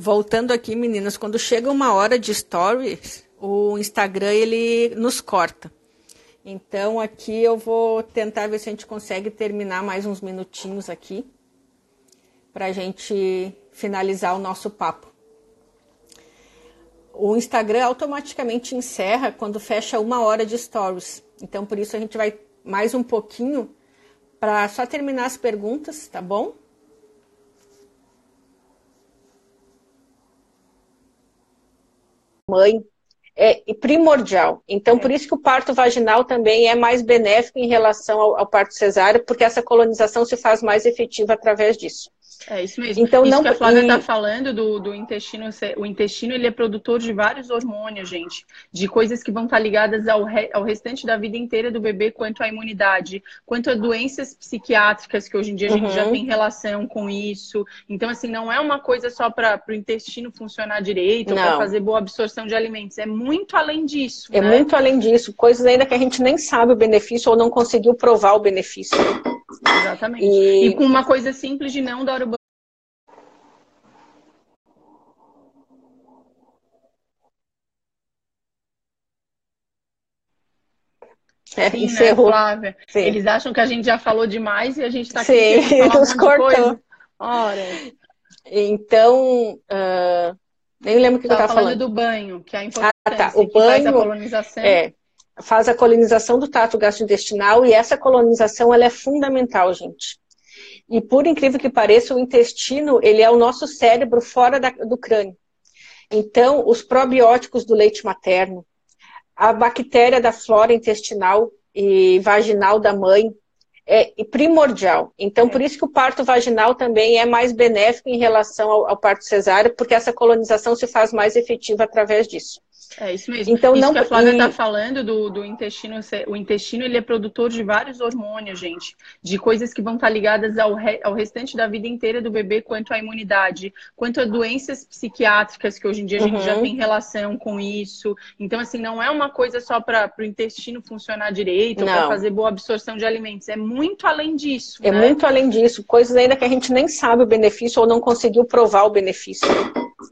Voltando aqui, meninas, quando chega uma hora de stories, o Instagram ele nos corta. Então aqui eu vou tentar ver se a gente consegue terminar mais uns minutinhos aqui para a gente finalizar o nosso papo. O Instagram automaticamente encerra quando fecha uma hora de stories. Então por isso a gente vai mais um pouquinho para só terminar as perguntas, tá bom? Mãe é primordial. Então, é. por isso que o parto vaginal também é mais benéfico em relação ao, ao parto cesáreo, porque essa colonização se faz mais efetiva através disso. É isso mesmo. Então, isso não... que a Flávia está falando do, do intestino, o intestino ele é produtor de vários hormônios, gente, de coisas que vão estar tá ligadas ao, re, ao restante da vida inteira do bebê, quanto à imunidade, quanto a doenças psiquiátricas, que hoje em dia a gente uhum. já tem relação com isso. Então, assim, não é uma coisa só para o intestino funcionar direito, para fazer boa absorção de alimentos. É muito além disso. É né? muito além disso. Coisas ainda que a gente nem sabe o benefício ou não conseguiu provar o benefício. Exatamente. E, e com uma coisa simples de não dar o É, Sim, né, Flávia? Sim. Eles acham que a gente já falou demais e a gente está aqui Sim, nos cortou. Ora. Então, uh, nem lembro o que eu estava falando. do banho, que é a importância ah, tá. o banho, faz a colonização. É, faz a colonização do trato gastrointestinal e essa colonização ela é fundamental, gente. E por incrível que pareça, o intestino ele é o nosso cérebro fora da, do crânio. Então, os probióticos do leite materno, a bactéria da flora intestinal e vaginal da mãe é primordial. Então, é. por isso que o parto vaginal também é mais benéfico em relação ao, ao parto cesáreo, porque essa colonização se faz mais efetiva através disso. É isso mesmo. Então, isso não... que a Flávia está falando do, do intestino, o intestino ele é produtor de vários hormônios, gente, de coisas que vão estar tá ligadas ao, re, ao restante da vida inteira do bebê, quanto à imunidade, quanto a doenças psiquiátricas, que hoje em dia a gente uhum. já tem relação com isso. Então, assim, não é uma coisa só para o intestino funcionar direito, para fazer boa absorção de alimentos. É muito além disso. É né? muito além disso. Coisas ainda que a gente nem sabe o benefício ou não conseguiu provar o benefício.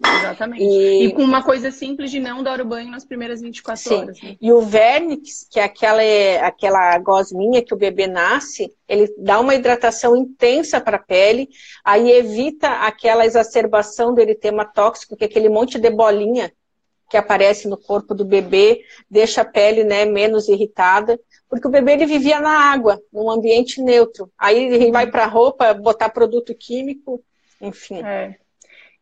Exatamente. E, e com uma coisa simples de não dar o banho nas primeiras 24 Sim. horas. Né? E o vernix, que é aquela, aquela gosminha que o bebê nasce, ele dá uma hidratação intensa para a pele, aí evita aquela exacerbação do eritema tóxico, que é aquele monte de bolinha que aparece no corpo do bebê, deixa a pele né, menos irritada, porque o bebê ele vivia na água, num ambiente neutro. Aí ele vai para a roupa botar produto químico, enfim. É.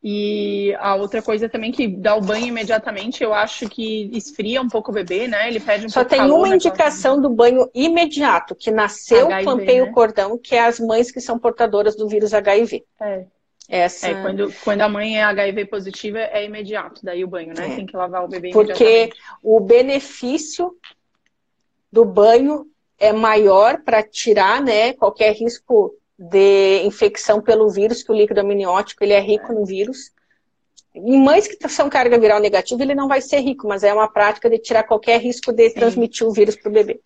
E a outra coisa também que dá o banho imediatamente, eu acho que esfria um pouco o bebê, né? Ele perde um Só pouco tem calor, uma indicação do banho imediato, que nasceu, HIV, clampei né? o cordão, que é as mães que são portadoras do vírus HIV. É. Essa... É, quando, quando a mãe é HIV positiva, é imediato, daí o banho, né? É. Tem que lavar o bebê Porque o benefício do banho é maior para tirar, né, qualquer risco de infecção pelo vírus, que o líquido amniótico ele é rico no vírus. Em mães que são carga viral negativa, ele não vai ser rico, mas é uma prática de tirar qualquer risco de Sim. transmitir o vírus para o bebê.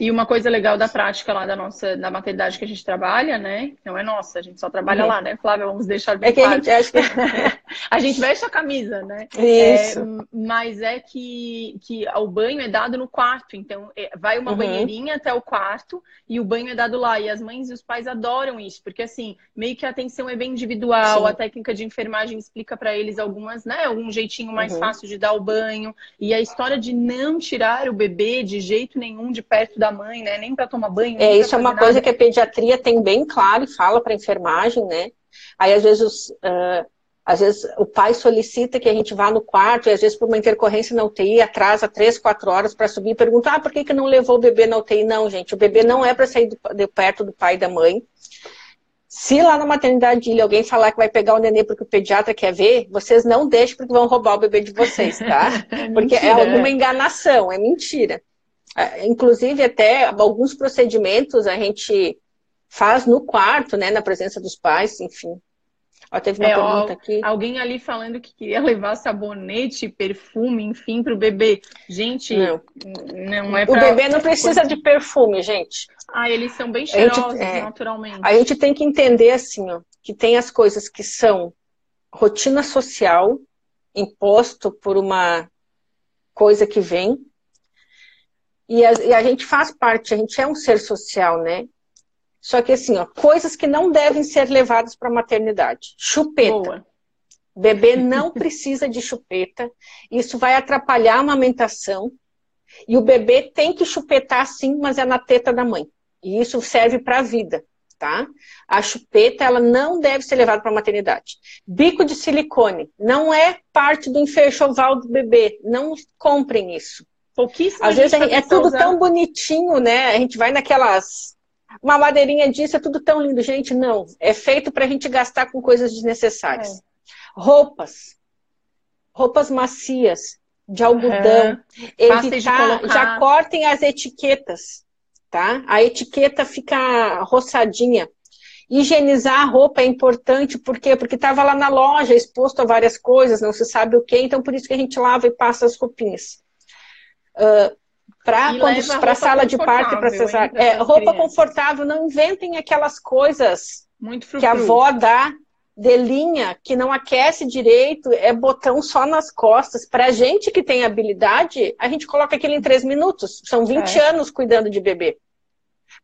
E uma coisa legal da prática lá da nossa, da maternidade que a gente trabalha, né? Não é nossa, a gente só trabalha uhum. lá, né, Flávia? Vamos deixar bem é que claro. A gente, acha que... a gente veste a camisa, né? Isso. É, mas é que, que o banho é dado no quarto. Então, é, vai uma uhum. banheirinha até o quarto e o banho é dado lá. E as mães e os pais adoram isso, porque assim, meio que a atenção é bem individual, Sim. a técnica de enfermagem explica para eles algumas, né? Algum jeitinho mais uhum. fácil de dar o banho. E a história de não tirar o bebê de jeito nenhum de perto da mãe, né? Nem para tomar banho. É, isso é uma coisa que a pediatria tem bem claro e fala para enfermagem, né? Aí às vezes, uh, às vezes o pai solicita que a gente vá no quarto e às vezes por uma intercorrência na UTI atrasa três, quatro horas para subir e pergunta, ah, por que, que não levou o bebê na UTI? Não, gente, o bebê não é para sair do, de perto do pai e da mãe. Se lá na maternidade ilha alguém falar que vai pegar o nenê porque o pediatra quer ver, vocês não deixem porque vão roubar o bebê de vocês, tá? é porque é alguma enganação, é mentira. É, inclusive, até alguns procedimentos a gente faz no quarto, né? Na presença dos pais, enfim. Ó, teve uma é, pergunta ó, aqui. Alguém ali falando que queria levar sabonete, perfume, enfim, para o bebê. Gente, não, não é pra... O bebê não precisa de perfume, gente. Ah, eles são bem cheirosos, gente, é, naturalmente. A gente tem que entender, assim, ó, que tem as coisas que são rotina social imposto por uma coisa que vem. E a, e a, gente faz parte, a gente é um ser social, né? Só que assim, ó, coisas que não devem ser levadas para a maternidade. Chupeta. Boa. Bebê não precisa de chupeta. Isso vai atrapalhar a amamentação. E o bebê tem que chupetar sim, mas é na teta da mãe. E isso serve para a vida tá? A chupeta, ela não deve ser levada para a maternidade. Bico de silicone não é parte do enxoval do bebê. Não comprem isso. Pouquíssimo. Às vezes é tudo usar. tão bonitinho, né? A gente vai naquelas uma madeirinha disso, é tudo tão lindo. Gente, não. É feito para a gente gastar com coisas desnecessárias. É. Roupas. Roupas macias, de algodão. Uhum. Evitar, já cortem as etiquetas tá? A etiqueta fica roçadinha. Higienizar a roupa é importante, por quê? Porque estava lá na loja, exposto a várias coisas, não se sabe o que, então por isso que a gente lava e passa as roupinhas. Uh, para a sala de parto para cesárea. É, roupa confortável, não inventem aquelas coisas que a avó dá de linha, que não aquece direito, é botão só nas costas. Para a gente que tem habilidade, a gente coloca aquilo em três minutos. São 20 é. anos cuidando de bebê.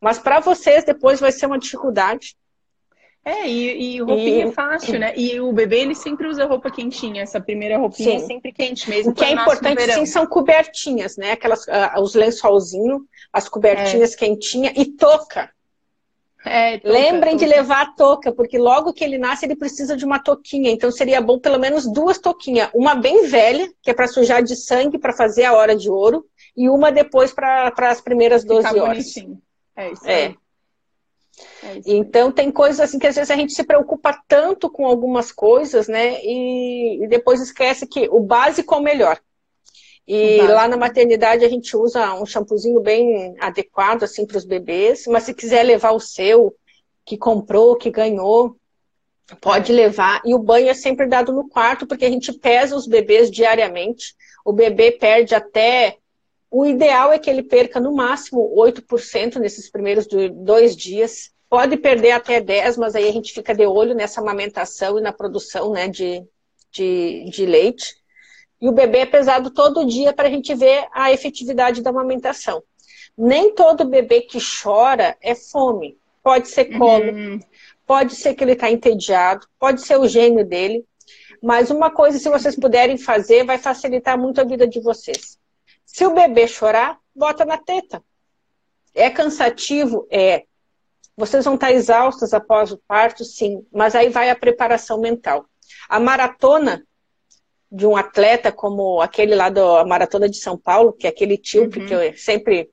Mas para vocês depois vai ser uma dificuldade. É, e, e roupinha e... é fácil, né? E o bebê, ele sempre usa roupa quentinha. Essa primeira roupinha sim. é sempre quente mesmo. O que é importante, sim, são cobertinhas, né? Aquelas, uh, os lençolzinhos, as cobertinhas é. quentinhas e touca. É, touca, Lembrem touca. de levar a touca, porque logo que ele nasce, ele precisa de uma touquinha. Então seria bom pelo menos duas touquinhas. Uma bem velha, que é para sujar de sangue, para fazer a hora de ouro, e uma depois para as primeiras 12 Ficar horas. Bonitinho. É isso é. aí. É. Então tem coisas assim que às vezes a gente se preocupa tanto com algumas coisas, né? E, e depois esquece que o básico é o melhor. E lá na maternidade a gente usa um shampoozinho bem adequado assim para os bebês, mas se quiser levar o seu, que comprou, que ganhou, pode levar. E o banho é sempre dado no quarto, porque a gente pesa os bebês diariamente. O bebê perde até o ideal é que ele perca no máximo 8% nesses primeiros dois dias. Pode perder até 10%, mas aí a gente fica de olho nessa amamentação e na produção né, de, de, de leite. E o bebê é pesado todo dia para a gente ver a efetividade da amamentação. Nem todo bebê que chora é fome. Pode ser colo, uhum. pode ser que ele está entediado, pode ser o gênio dele. Mas uma coisa, se vocês puderem fazer, vai facilitar muito a vida de vocês. Se o bebê chorar, bota na teta. É cansativo? É. Vocês vão estar exaustas após o parto? Sim. Mas aí vai a preparação mental. A maratona de um atleta como aquele lá da Maratona de São Paulo, que é aquele tio, uhum. que eu sempre...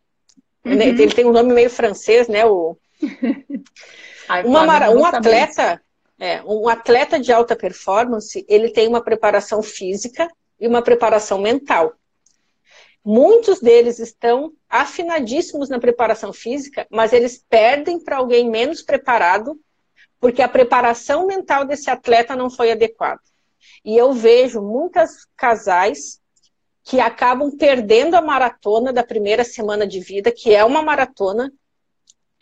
Uhum. Ele tem um nome meio francês, né? O... Ai, uma, um atleta... É, um atleta de alta performance, ele tem uma preparação física e uma preparação mental. Muitos deles estão afinadíssimos na preparação física, mas eles perdem para alguém menos preparado, porque a preparação mental desse atleta não foi adequada. E eu vejo muitos casais que acabam perdendo a maratona da primeira semana de vida, que é uma maratona,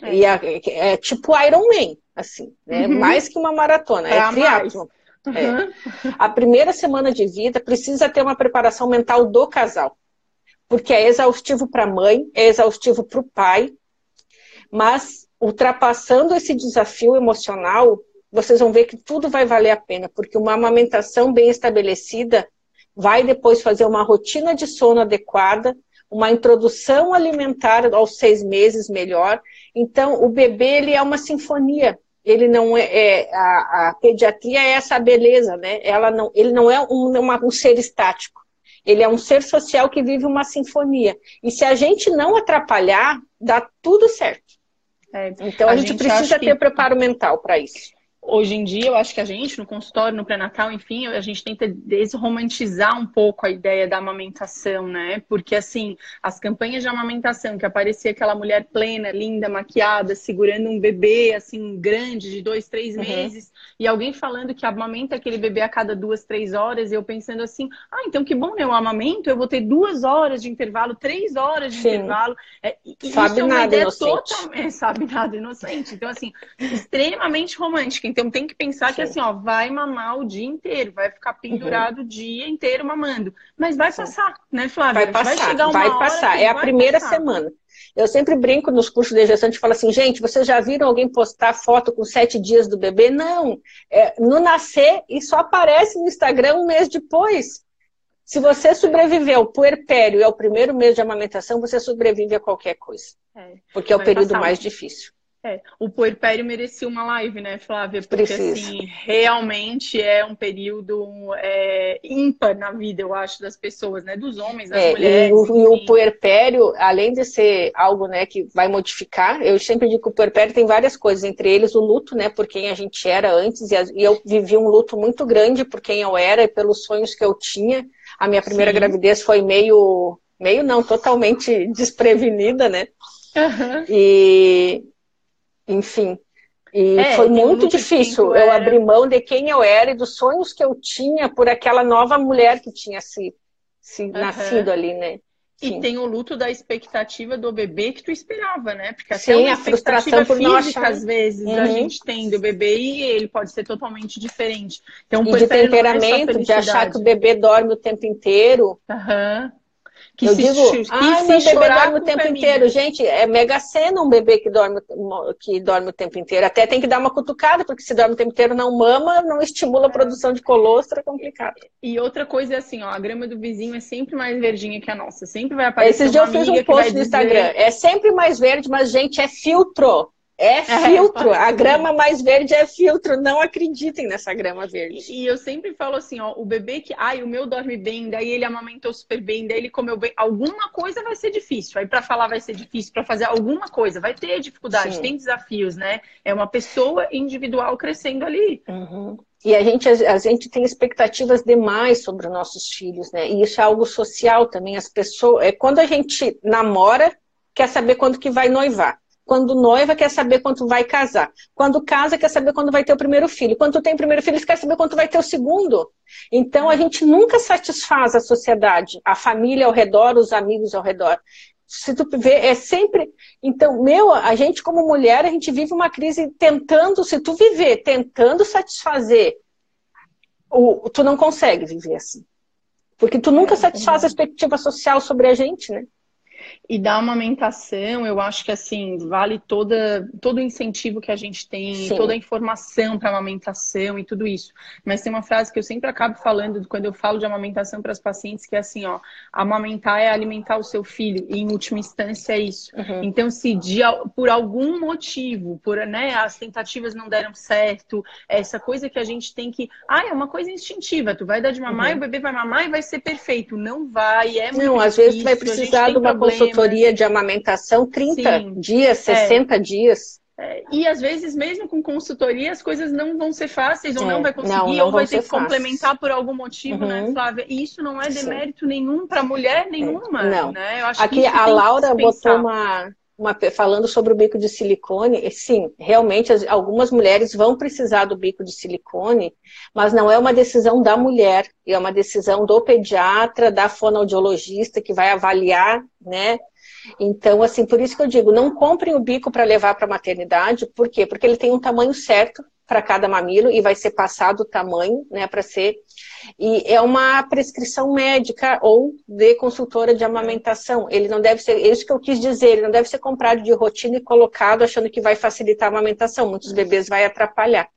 é. e é, é, tipo Iron Man, assim, né? Uhum. mais que uma maratona, é, é triatlon. Uhum. É. A primeira semana de vida precisa ter uma preparação mental do casal porque é exaustivo para a mãe, é exaustivo para o pai, mas ultrapassando esse desafio emocional, vocês vão ver que tudo vai valer a pena, porque uma amamentação bem estabelecida vai depois fazer uma rotina de sono adequada, uma introdução alimentar aos seis meses melhor. Então, o bebê ele é uma sinfonia. Ele não é, é a, a, pediatria é essa beleza, né? Ela não, ele não é um, uma, um ser estático. Ele é um ser social que vive uma sinfonia. E se a gente não atrapalhar, dá tudo certo. É, então a, a gente, gente precisa ter que... preparo mental para isso hoje em dia, eu acho que a gente, no consultório, no pré-natal, enfim, a gente tenta desromantizar um pouco a ideia da amamentação, né? Porque, assim, as campanhas de amamentação, que aparecia aquela mulher plena, linda, maquiada, segurando um bebê, assim, grande, de dois, três uhum. meses, e alguém falando que amamenta aquele bebê a cada duas, três horas, e eu pensando assim, ah, então que bom, né? Eu amamento, eu vou ter duas horas de intervalo, três horas de Sim. intervalo. É, sabe isso é uma nada ideia totalmente, sabe nada inocente. Então, assim, extremamente romântica. Então tem que pensar Sim. que assim, ó, vai mamar o dia inteiro, vai ficar uhum. pendurado uhum. o dia inteiro mamando. Mas vai Sim. passar, né, Flávia? Vai passar, vai, chegar uma vai passar. É a primeira passar. semana. Eu sempre brinco nos cursos de gestante e falo assim, gente, vocês já viram alguém postar foto com sete dias do bebê? Não. É, no nascer e só aparece no Instagram um mês depois. Se você sobreviveu ao puerpério e ao primeiro mês de amamentação, você sobrevive a qualquer coisa. É, porque é o período mais difícil. É, o puerpério merecia uma live, né, Flávia? Porque, Precisa. assim, realmente é um período é, ímpar na vida, eu acho, das pessoas, né? Dos homens, das é, mulheres. E o, e o, puerpério, além de ser algo, né, que vai modificar, eu sempre digo que o puerpério tem várias coisas, entre eles o luto, né, por quem a gente era antes, e, e eu vivi um luto muito grande por quem eu era e pelos sonhos que eu tinha. A minha primeira Sim. gravidez foi meio, meio não, totalmente desprevenida, né? Uhum. E enfim. E é, foi muito difícil. Eu era... abri mão de quem eu era e dos sonhos que eu tinha por aquela nova mulher que tinha se, se uhum. nascido ali, né? Sim. E tem o luto da expectativa do bebê que tu esperava, né? Porque até Sim, a frustração por física, achar... às vezes, uhum. a gente tem do bebê e ele pode ser totalmente diferente. Então, e de é temperamento, de achar que o bebê dorme o tempo inteiro. Uhum. Que eu se, digo, que ah, meu bebê dorme o tempo inteiro. Gente, é mega cena um bebê que dorme, que dorme o tempo inteiro. Até tem que dar uma cutucada, porque se dorme o tempo inteiro não mama, não estimula a produção de colostro, é complicado. E outra coisa é assim, ó, a grama do vizinho é sempre mais verdinha que a nossa. Sempre vai aparecer Esses dias eu fiz um post no Instagram. É sempre mais verde, mas, gente, é filtro. É, é filtro. A grama mais verde é filtro. Não acreditem nessa grama verde. E eu sempre falo assim, ó, o bebê que, ai, o meu dorme bem, daí ele amamentou super bem, daí ele comeu bem, alguma coisa vai ser difícil. Aí para falar vai ser difícil, para fazer alguma coisa vai ter dificuldade, Sim. tem desafios, né? É uma pessoa individual crescendo ali. Uhum. E a gente, a gente tem expectativas demais sobre os nossos filhos, né? E isso é algo social também. As pessoas, é quando a gente namora, quer saber quando que vai noivar. Quando noiva, quer saber quando vai casar. Quando casa, quer saber quando vai ter o primeiro filho. Quando tem o primeiro filho, quer saber quando vai ter o segundo. Então, a gente nunca satisfaz a sociedade, a família ao redor, os amigos ao redor. Se tu vê, é sempre. Então, meu, a gente, como mulher, a gente vive uma crise tentando, se tu viver tentando satisfazer, o, tu não consegue viver assim. Porque tu nunca é, satisfaz a expectativa social sobre a gente, né? E da amamentação, eu acho que assim, vale toda, todo o incentivo que a gente tem, Sim. toda a informação para amamentação e tudo isso. Mas tem uma frase que eu sempre acabo falando quando eu falo de amamentação para as pacientes, que é assim, ó, amamentar é alimentar o seu filho, e em última instância é isso. Uhum. Então, se de, por algum motivo, por né, as tentativas não deram certo, essa coisa que a gente tem que. Ah, é uma coisa instintiva, tu vai dar de mamar uhum. e o bebê vai mamar e vai ser perfeito. Não vai, é muito Não, às vezes vai precisar de uma consultoria consultoria de amamentação 30 Sim. dias, 60 é. dias. É, e às vezes, mesmo com consultoria, as coisas não vão ser fáceis, ou é, não vai conseguir, não, não ou vai ter que complementar por algum motivo, né, uhum. né, Flávia? E isso não é demérito Sim. nenhum para mulher nenhuma. Não. Né? Aqui a Laura botou uma, uma, falando sobre o bico de silicone, sim, realmente algumas mulheres vão precisar do bico de silicone, mas não é uma decisão da mulher, é uma decisão do pediatra, da fonoaudiologista que vai avaliar, né? Então, assim, por isso que eu digo, não comprem o bico para levar para a maternidade, por quê? Porque ele tem um tamanho certo para cada mamilo e vai ser passado o tamanho, né, para ser. E é uma prescrição médica ou de consultora de amamentação. Ele não deve ser, é isso que eu quis dizer, ele não deve ser comprado de rotina e colocado achando que vai facilitar a amamentação. Muitos bebês vai atrapalhar.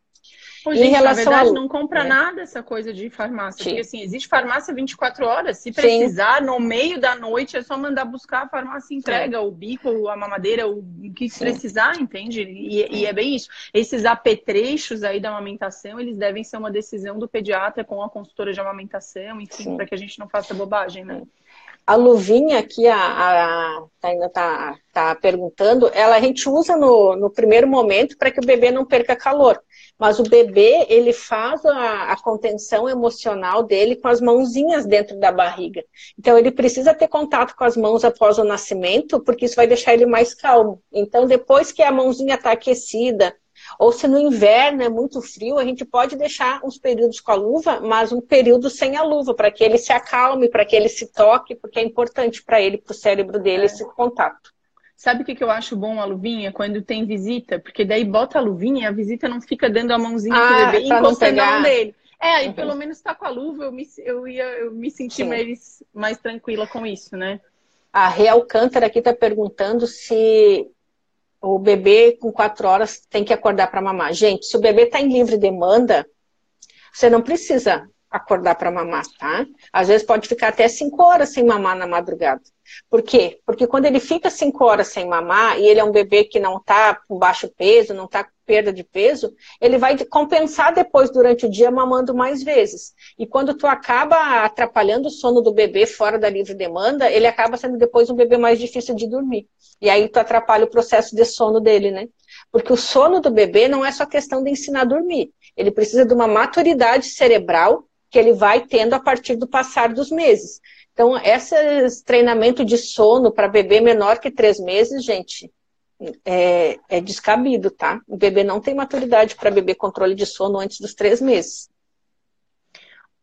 Pô, gente, em relação na verdade, não compra né? nada essa coisa de farmácia. Sim. Porque assim, existe farmácia 24 horas. Se precisar, Sim. no meio da noite, é só mandar buscar a farmácia entrega, é. o bico, a mamadeira, o que Sim. precisar, entende? E, e, é bem isso. Esses apetrechos aí da amamentação, eles devem ser uma decisão do pediatra com a consultora de amamentação, enfim, para que a gente não faça bobagem, né? A luvinha que a, a ainda está tá perguntando, ela a gente usa no, no primeiro momento para que o bebê não perca calor. Mas o bebê, ele faz a, a, contenção emocional dele com as mãozinhas dentro da barriga. Então, ele precisa ter contato com as mãos após o nascimento, porque isso vai deixar ele mais calmo. Então, depois que a mãozinha está aquecida, ou se no inverno é muito frio, a gente pode deixar uns períodos com a luva, mas um período sem a luva, para que ele se acalme, para que ele se toque, porque é importante para ele, para o cérebro dele, esse contato. Sabe o que, que eu acho bom a luvinha? Quando tem visita, porque daí bota a luvinha e a visita não fica dando a mãozinha ah, pro bebê encostando a mão dele. É, aí uhum. pelo menos tá com a luva, eu me, eu ia eu me senti mais, mais tranquila com isso, né? A Real Alcântara aqui tá perguntando se o bebê com quatro horas tem que acordar para mamar. Gente, se o bebê está em livre demanda, você não precisa acordar para mamar, tá? Às vezes pode ficar até cinco horas sem mamar na madrugada. Por quê? Porque quando ele fica cinco horas sem mamar e ele é um bebê que não está com baixo peso, não está com perda de peso, ele vai compensar depois durante o dia mamando mais vezes. E quando tu acaba atrapalhando o sono do bebê fora da livre demanda, ele acaba sendo depois um bebê mais difícil de dormir. E aí tu atrapalha o processo de sono dele, né? Porque o sono do bebê não é só questão de ensinar a dormir. Ele precisa de uma maturidade cerebral que ele vai tendo a partir do passar dos meses. Então, esse treinamento de sono para bebê menor que três meses, gente, é, é descabido, tá? O bebê não tem maturidade para beber controle de sono antes dos três meses.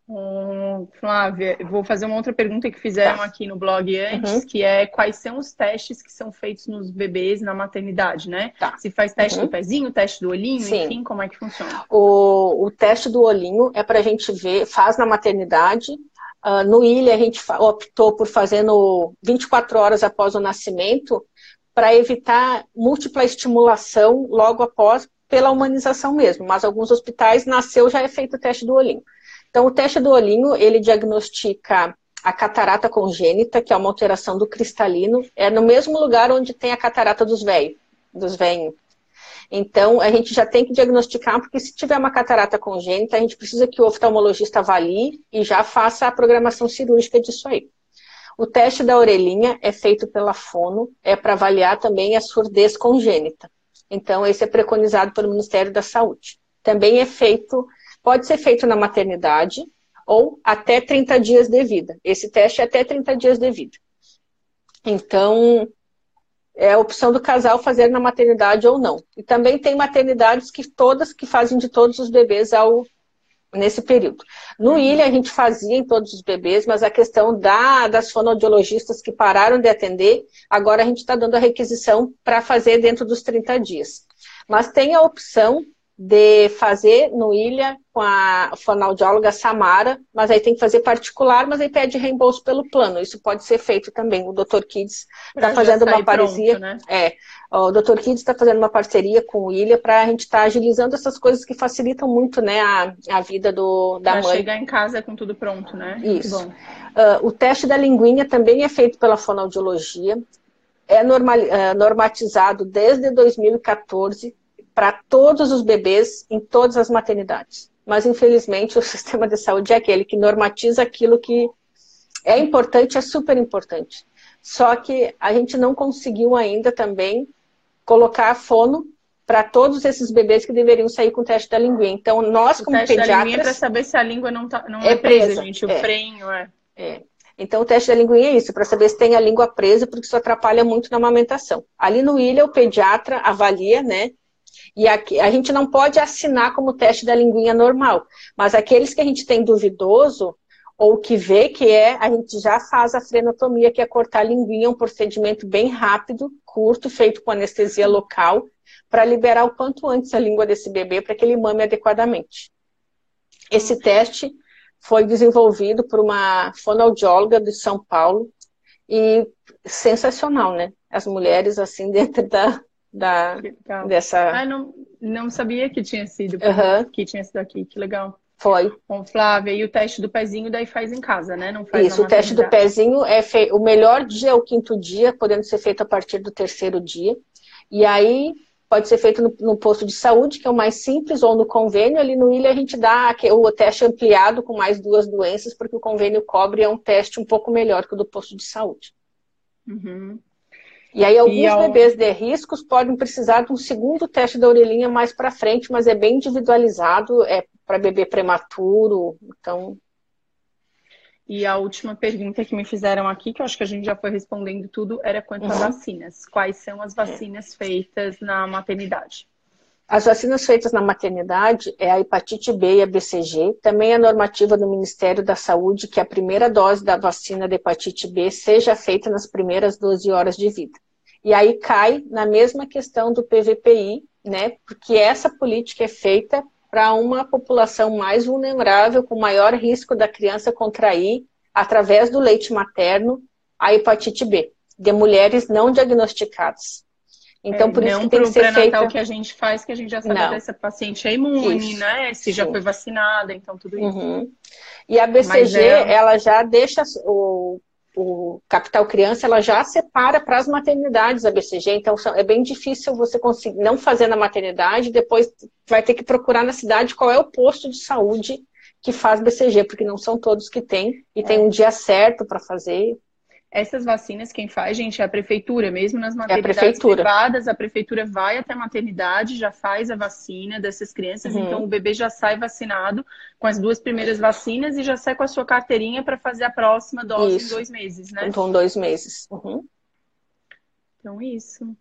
Hum, Flávia, vou fazer uma outra pergunta que fizeram tá. aqui no blog antes, uhum. que é quais são os testes que são feitos nos bebês na maternidade, né? Tá. Se faz teste uhum. do pezinho, teste do olhinho, Sim. enfim, como é que funciona? O, o teste do olhinho é para a gente ver, faz na maternidade. Uh, no Ilha, a gente optou por fazer no 24 horas após o nascimento, para evitar múltipla estimulação logo após, pela humanização mesmo. Mas alguns hospitais nasceu já é feito o teste do olhinho. Então, o teste do olhinho, ele diagnostica a catarata congênita, que é uma alteração do cristalino, é no mesmo lugar onde tem a catarata dos velhos, dos velhos. Então, a gente já tem que diagnosticar, porque se tiver uma catarata congênita, a gente precisa que o oftalmologista avalie e já faça a programação cirúrgica disso aí. O teste da orelhinha é feito pela fono, é para avaliar também a surdez congênita. Então, esse é preconizado pelo Ministério da Saúde. Também é feito Pode ser feito na maternidade ou até 30 dias de vida. Esse teste é até 30 dias de vida. Então, é a opção do casal fazer na maternidade ou não. E também tem maternidades que todas que fazem de todos os bebês ao nesse período. No Ilha a gente fazia em todos os bebês, mas a questão da, das fonoaudiologistas que pararam de atender, agora a gente está dando a requisição para fazer dentro dos 30 dias. Mas tem a opção de fazer no Ilha com a fonoaudióloga Samara, mas aí tem que fazer particular, mas aí pede reembolso pelo plano. Isso pode ser feito também. O Dr. Kids está fazendo uma parceria. Né? É, o Dr. Kids está fazendo uma parceria com o Ilha para a gente estar tá agilizando essas coisas que facilitam muito né, a, a vida do, da pra mãe. chegar em casa com tudo pronto, né? Isso. Uh, o teste da linguinha também é feito pela fonoaudiologia. É normal, uh, normatizado desde 2014 para todos os bebês em todas as maternidades. Mas, infelizmente, o sistema de saúde é aquele que normatiza aquilo que é importante, é super importante. Só que a gente não conseguiu ainda também colocar fono para todos esses bebês que deveriam sair com o teste da língua. Então, nós, o como teste pediatras... Da língua é para saber se a língua não, tá, não é, é presa, presa, gente. O é. frenho é... é. Então, o teste da linguinha é isso, para saber se tem a língua presa, porque isso atrapalha muito na amamentação. Ali no ilha, o pediatra avalia, né, e aqui, a gente não pode assinar como teste da linguinha normal, mas aqueles que a gente tem duvidoso, ou que vê que é, a gente já faz a frenotomia, que é cortar a linguinha, um procedimento bem rápido, curto, feito com anestesia local, para liberar o quanto antes a língua desse bebê, para que ele mame adequadamente. Esse teste foi desenvolvido por uma fonoaudióloga de São Paulo, e sensacional, né? As mulheres, assim, dentro da, da, dessa. Ah, não, não sabia que tinha sido, uhum. que tinha sido aqui, que legal. Foi. Bom, Flávia, e o teste do pezinho daí faz em casa, né? Não faz Isso, o teste do pezinho é fe... o melhor dia é o quinto dia, podendo ser feito a partir do terceiro dia. E aí pode ser feito no, no, posto de saúde, que é o mais simples, ou no convênio. Ali no Ilha a gente dá o teste ampliado com mais duas doenças, porque o convênio cobre é um teste um pouco melhor que o do posto de saúde. Uhum. E aí alguns e ao... bebês de riscos podem precisar de um segundo teste da orelhinha mais para frente, mas é bem individualizado, é para bebê prematuro, então... E a última pergunta que me fizeram aqui, que eu acho que a gente já foi respondendo tudo, era quanto uhum. às vacinas. Quais são as vacinas é. feitas na maternidade? As vacinas feitas na maternidade é a hepatite B e a BCG. Também é normativa do Ministério da Saúde que a primeira dose da vacina da hepatite B seja feita nas primeiras 12 horas de vida. E aí cai na mesma questão do PVPI, né? Porque essa política é feita para uma população mais vulnerável, com maior risco da criança contrair, através do leite materno, a hepatite B, de mulheres não diagnosticadas. Então, é, por isso que tem que ser feita... que a gente faz, que a gente já sabe não. se essa paciente é imune, isso. né? Se Sim. já foi vacinada, então tudo isso. Uhum. E a BCG, é... ela já deixa o, o Capital Criança, ela já separa para as maternidades a BCG, então é bem difícil você conseguir não fazer na maternidade, depois vai ter que procurar na cidade qual é o posto de saúde que faz BCG, porque não são todos que têm, e é. tem um dia certo para fazer. Essas vacinas, quem faz, gente, é a prefeitura, mesmo nas maternidades é a privadas, a prefeitura vai até a maternidade, já faz a vacina dessas crianças, uhum. então o bebê já sai vacinado com as duas primeiras vacinas e já sai com a sua carteirinha para fazer a próxima dose isso. em dois meses, né? Então, dois meses. Uhum. Então, isso.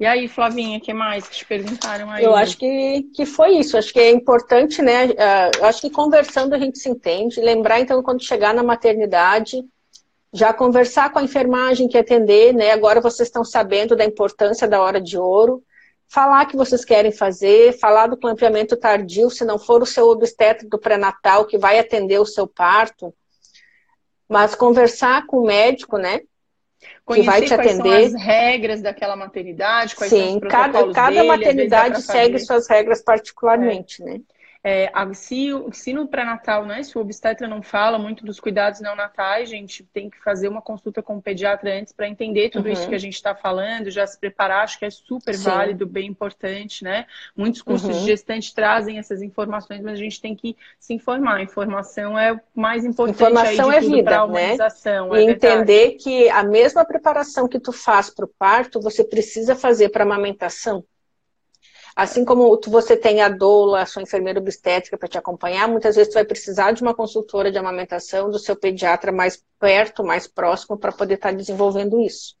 E aí, Flavinha, o que mais que te perguntaram aí? Eu acho que, que foi isso. Acho que é importante, né? Eu acho que conversando a gente se entende. Lembrar, então, quando chegar na maternidade, já conversar com a enfermagem que atender, né? Agora vocês estão sabendo da importância da hora de ouro. Falar que vocês querem fazer, falar do clampeamento tardio, se não for o seu obstetra do pré-natal que vai atender o seu parto. Mas conversar com o médico, né? Conhecer que vai te atender. as regras daquela maternidade, quais Sim, cada, cada dele, maternidade segue suas regras particularmente, é. né? É, se, se no pré-natal, né, se o obstetra não fala muito dos cuidados neonatais, a gente tem que fazer uma consulta com o pediatra antes para entender tudo uhum. isso que a gente está falando, já se preparar, acho que é super Sim. válido, bem importante, né? Muitos cursos uhum. de gestante trazem essas informações, mas a gente tem que se informar. A informação é o mais importante informação é vida, né? E é entender que a mesma preparação que tu faz para o parto, você precisa fazer para a amamentação. Assim como você tem a doula, a sua enfermeira obstétrica para te acompanhar, muitas vezes você vai precisar de uma consultora de amamentação do seu pediatra mais perto, mais próximo, para poder estar tá desenvolvendo isso.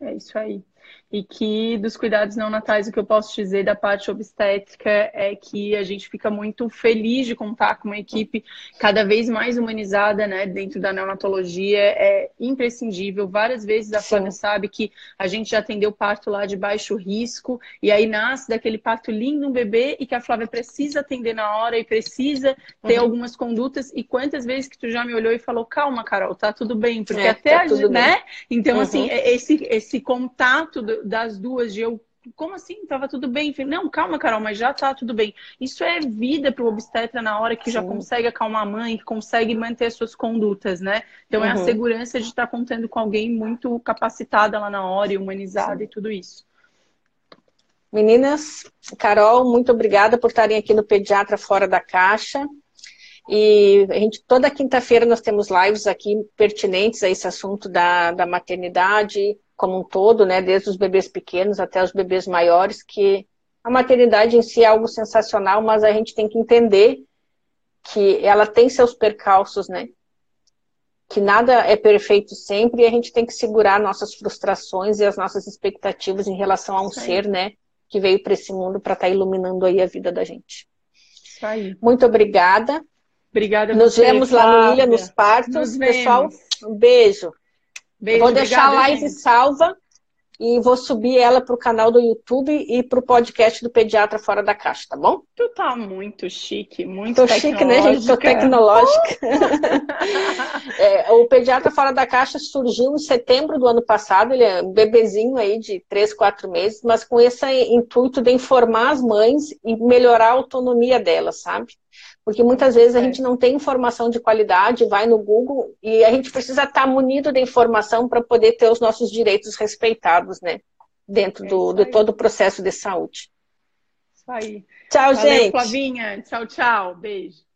É isso aí e que dos cuidados neonatais o que eu posso dizer da parte obstétrica é que a gente fica muito feliz de contar com uma equipe cada vez mais humanizada, né, dentro da neonatologia, é imprescindível. Várias vezes a Flávia sabe que a gente já atendeu parto lá de baixo risco e aí nasce daquele parto lindo um bebê e que a Flávia precisa atender na hora e precisa ter uhum. algumas condutas e quantas vezes que tu já me olhou e falou, calma, Carol, tá tudo bem, porque é, até tá a gente, né? Então, assim, uhum. assim, esse, esse contato das duas de eu como assim? Tava tudo bem? Não, calma, Carol, mas já tá tudo bem. Isso é vida para o obstetra na hora que Sim. já consegue acalmar a mãe, que consegue manter suas condutas, né? Então uhum. é a uhum. segurança de estar tá contando com alguém muito capacitada lá na hora e humanizada Sim. e tudo isso. Meninas, Carol, muito obrigada por estarem aqui no Pediatra Fora da Caixa. E a gente, toda quinta-feira nós temos lives aqui pertinentes a esse assunto da, da maternidade, como um todo, né, desde os bebês pequenos até os bebês maiores, que a maternidade em si é algo sensacional, mas a gente tem que entender que ela tem seus percalços, né? Que nada é perfeito sempre e a gente tem que segurar nossas frustrações e as nossas expectativas em relação a um ser, né, que veio para esse mundo para estar tá iluminando aí a vida da gente. Muito obrigada. Obrigada. Nos você, vemos Flávia. lá no Ilha, nos partos. Nos Pessoal, um beijo. Beijo, vou deixar obrigada, a live gente. salva e vou subir ela para o canal do YouTube e para o podcast do Pediatra Fora da Caixa, tá bom? Tu tá muito chique, muito Tô chique, né, gente? Tô tecnológica. é, o Pediatra Fora da Caixa surgiu em setembro do ano passado, ele é um bebezinho aí de 3, 4 meses, mas com esse intuito de informar as mães e melhorar a autonomia delas, sabe? Porque muitas vezes a é. gente não tem informação de qualidade, vai no Google e a gente precisa estar munido de informação para poder ter os nossos direitos respeitados, né? Dentro é do, de todo o processo de saúde. Isso aí. Tchau, Valeu, gente. Flavinha. Tchau, tchau. Beijo.